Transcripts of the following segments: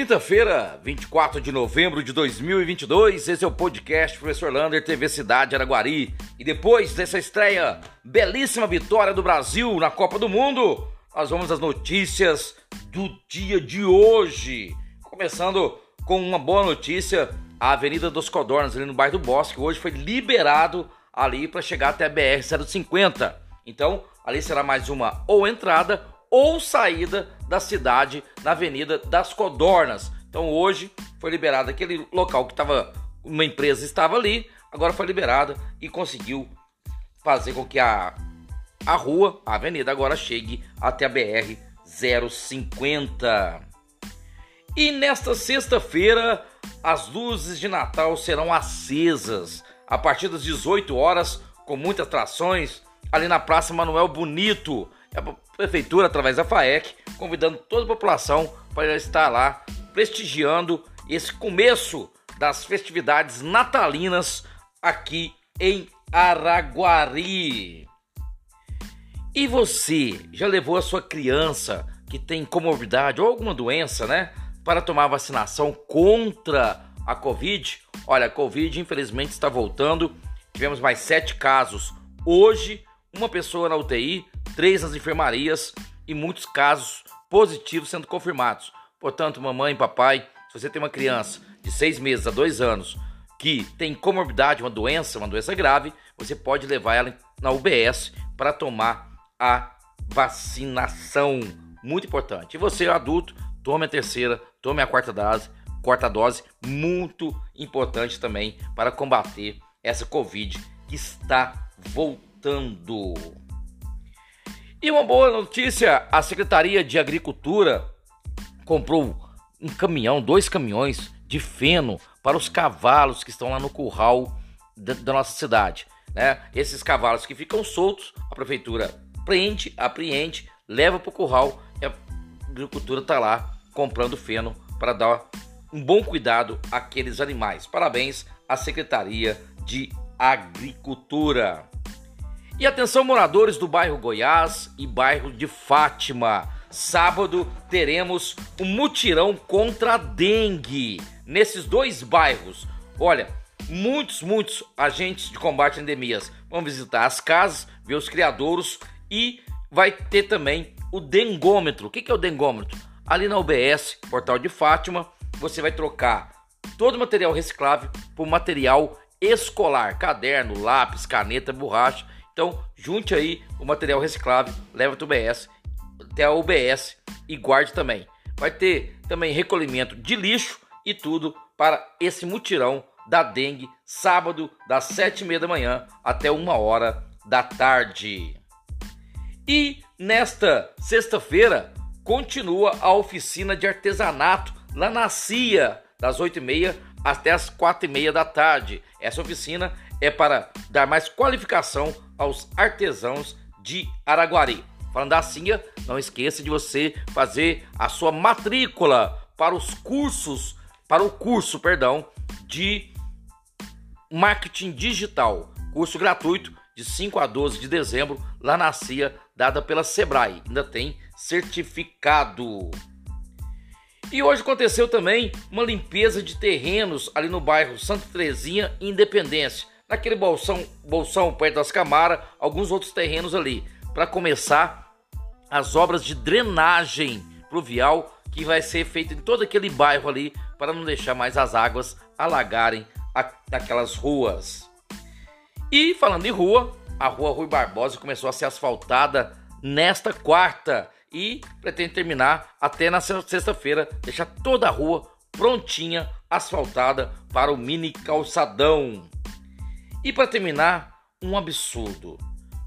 Quinta-feira, 24 de novembro de 2022, esse é o podcast Professor Lander, TV Cidade Araguari. E depois dessa estreia, belíssima vitória do Brasil na Copa do Mundo, nós vamos às notícias do dia de hoje. Começando com uma boa notícia, a Avenida dos Codornas, ali no bairro do Bosque, hoje foi liberado ali para chegar até a BR-050. Então, ali será mais uma ou entrada ou saída da cidade na Avenida das Codornas. Então hoje foi liberado aquele local que estava uma empresa estava ali, agora foi liberada e conseguiu fazer com que a a rua, a avenida agora chegue até a BR 050. E nesta sexta-feira, as luzes de Natal serão acesas a partir das 18 horas, com muitas atrações ali na Praça Manuel Bonito. A prefeitura, através da FAEC, convidando toda a população para estar lá prestigiando esse começo das festividades natalinas aqui em Araguari. E você já levou a sua criança que tem comorbidade ou alguma doença, né, para tomar vacinação contra a Covid? Olha, a Covid infelizmente está voltando. Tivemos mais sete casos hoje, uma pessoa na UTI, três nas enfermarias e muitos casos positivos sendo confirmados. Portanto, mamãe papai, se você tem uma criança de seis meses a dois anos que tem comorbidade, uma doença, uma doença grave, você pode levar ela na UBS para tomar a vacinação. Muito importante. E você, adulto, tome a terceira, tome a quarta dose, quarta dose, muito importante também para combater essa Covid que está voltando. E uma boa notícia: a Secretaria de Agricultura comprou um caminhão, dois caminhões de feno para os cavalos que estão lá no curral da, da nossa cidade. Né? Esses cavalos que ficam soltos, a prefeitura prende, apreende, leva para o curral e a agricultura está lá comprando feno para dar um bom cuidado àqueles animais. Parabéns à Secretaria de Agricultura. E atenção, moradores do bairro Goiás e bairro de Fátima. Sábado teremos um mutirão contra a dengue nesses dois bairros. Olha, muitos, muitos agentes de combate a endemias vão visitar as casas, ver os criadouros e vai ter também o dengômetro. O que é o dengômetro? Ali na UBS, Portal de Fátima, você vai trocar todo o material reciclável por material escolar, caderno, lápis, caneta, borracha então, junte aí o material reciclável, leva para o UBS, até a UBS e guarde também. Vai ter também recolhimento de lixo e tudo para esse mutirão da dengue, sábado, das sete e meia da manhã até uma hora da tarde. E nesta sexta-feira continua a oficina de artesanato lá na CIA, das oito e meia até as quatro e meia da tarde. Essa oficina é para dar mais qualificação aos artesãos de Araguari. Falando assim, não esqueça de você fazer a sua matrícula para os cursos, para o curso, perdão, de marketing digital, curso gratuito de 5 a 12 de dezembro lá na CIA, dada pela Sebrae. Ainda tem certificado. E hoje aconteceu também uma limpeza de terrenos ali no bairro Santa Terezinha Independência naquele bolsão, bolsão perto das Camaras, alguns outros terrenos ali, para começar as obras de drenagem pluvial que vai ser feita em todo aquele bairro ali para não deixar mais as águas alagarem aquelas ruas. E falando em rua, a rua Rui Barbosa começou a ser asfaltada nesta quarta e pretende terminar até na sexta-feira, deixar toda a rua prontinha, asfaltada para o mini calçadão. E para terminar, um absurdo.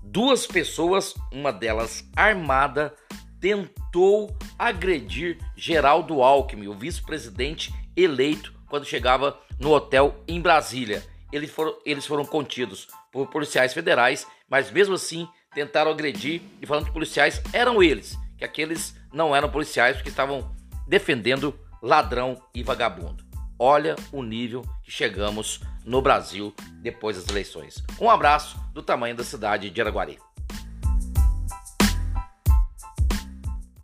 Duas pessoas, uma delas armada, tentou agredir Geraldo Alckmin, o vice-presidente eleito, quando chegava no hotel em Brasília. Eles foram, eles foram contidos por policiais federais, mas mesmo assim tentaram agredir e falando que policiais eram eles, que aqueles não eram policiais porque estavam defendendo ladrão e vagabundo. Olha o nível que chegamos no Brasil depois das eleições. Um abraço do tamanho da cidade de Araguari.